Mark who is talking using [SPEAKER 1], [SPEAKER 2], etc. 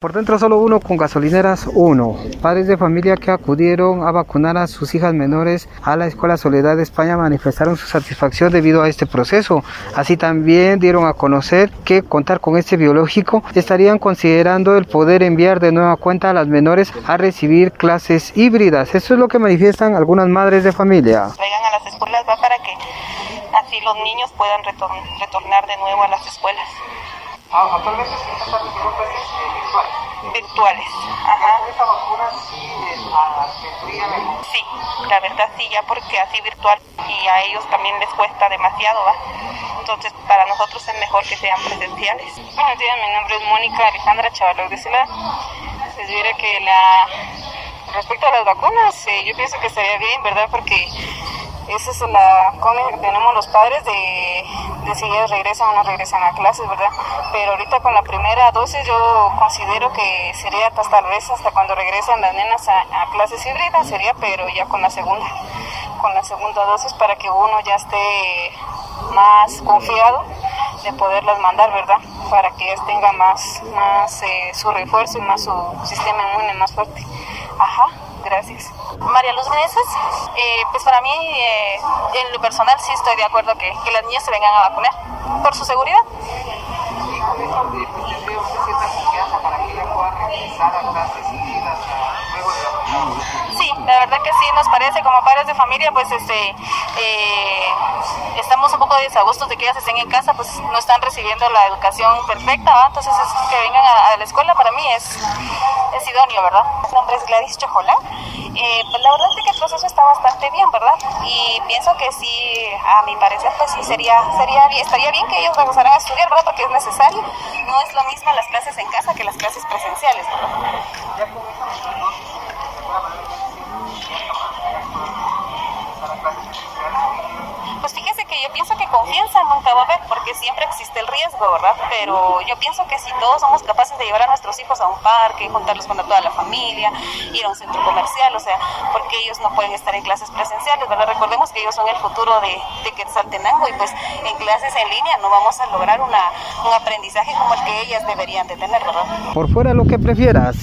[SPEAKER 1] Por dentro solo uno, con gasolineras uno. Padres de familia que acudieron a vacunar a sus hijas menores a la Escuela Soledad de España manifestaron su satisfacción debido a este proceso. Así también dieron a conocer que contar con este biológico estarían considerando el poder enviar de nueva cuenta a las menores a recibir clases híbridas. Eso es lo que manifiestan algunas madres de familia.
[SPEAKER 2] Vengan a las escuelas para que así los niños puedan retornar de nuevo a las escuelas.
[SPEAKER 1] Ah, actualmente se está haciendo clases virtuales.
[SPEAKER 2] Virtuales, ajá.
[SPEAKER 1] ¿Esta vacuna sí vendría mejor?
[SPEAKER 2] Sí, la verdad sí, ya porque así virtual y a ellos también les cuesta demasiado, ¿va? Entonces para nosotros es mejor que sean presenciales. Buenos días, mi nombre es Mónica Alejandra Chavalor de Cela. Se diría que la... Respecto a las vacunas, eh, yo pienso que estaría bien, ¿verdad? Porque esa es la cónica que tenemos los padres de, de si ellos regresan o no regresan a clases, ¿verdad? Pero ahorita con la primera dosis yo considero que sería hasta tal vez hasta cuando regresan las nenas a, clases híbridas, sería, pero ya con la segunda, con la segunda dosis para que uno ya esté más confiado de poderlas mandar, ¿verdad? Para que ellas tengan más, más eh, su refuerzo y más su sistema inmune más fuerte. Ajá, gracias.
[SPEAKER 3] María Luz Meneses, eh, pues para mí, eh, en lo personal, sí estoy de acuerdo que, las niñas se vengan a vacunar por su seguridad. Sí, la verdad que sí nos parece como padres de familia, pues este eh, estamos un poco desagustos de que ellas estén en casa, pues no están recibiendo la educación perfecta, entonces que vengan a, la escuela para mí es, es idóneo, ¿verdad? Mi nombre es Gladys Chojola. Eh, pues la verdad es que el proceso está bastante bien, ¿verdad? Y pienso que sí, a mi parecer, pues sí sería, sería estaría bien que ellos regresaran a estudiar, ¿verdad? Porque es necesario. No es lo mismo las clases en casa que las clases presenciales, ¿verdad? Confianza nunca va a haber porque siempre existe el riesgo, ¿verdad? Pero yo pienso que si todos somos capaces de llevar a nuestros hijos a un parque, juntarlos con toda la familia, ir a un centro comercial, o sea, porque ellos no pueden estar en clases presenciales, ¿verdad? Recordemos que ellos son el futuro de, de Quetzaltenango y pues en clases en línea no vamos a lograr una, un aprendizaje como el que ellas deberían de tener, ¿verdad?
[SPEAKER 1] Por fuera lo que prefieras.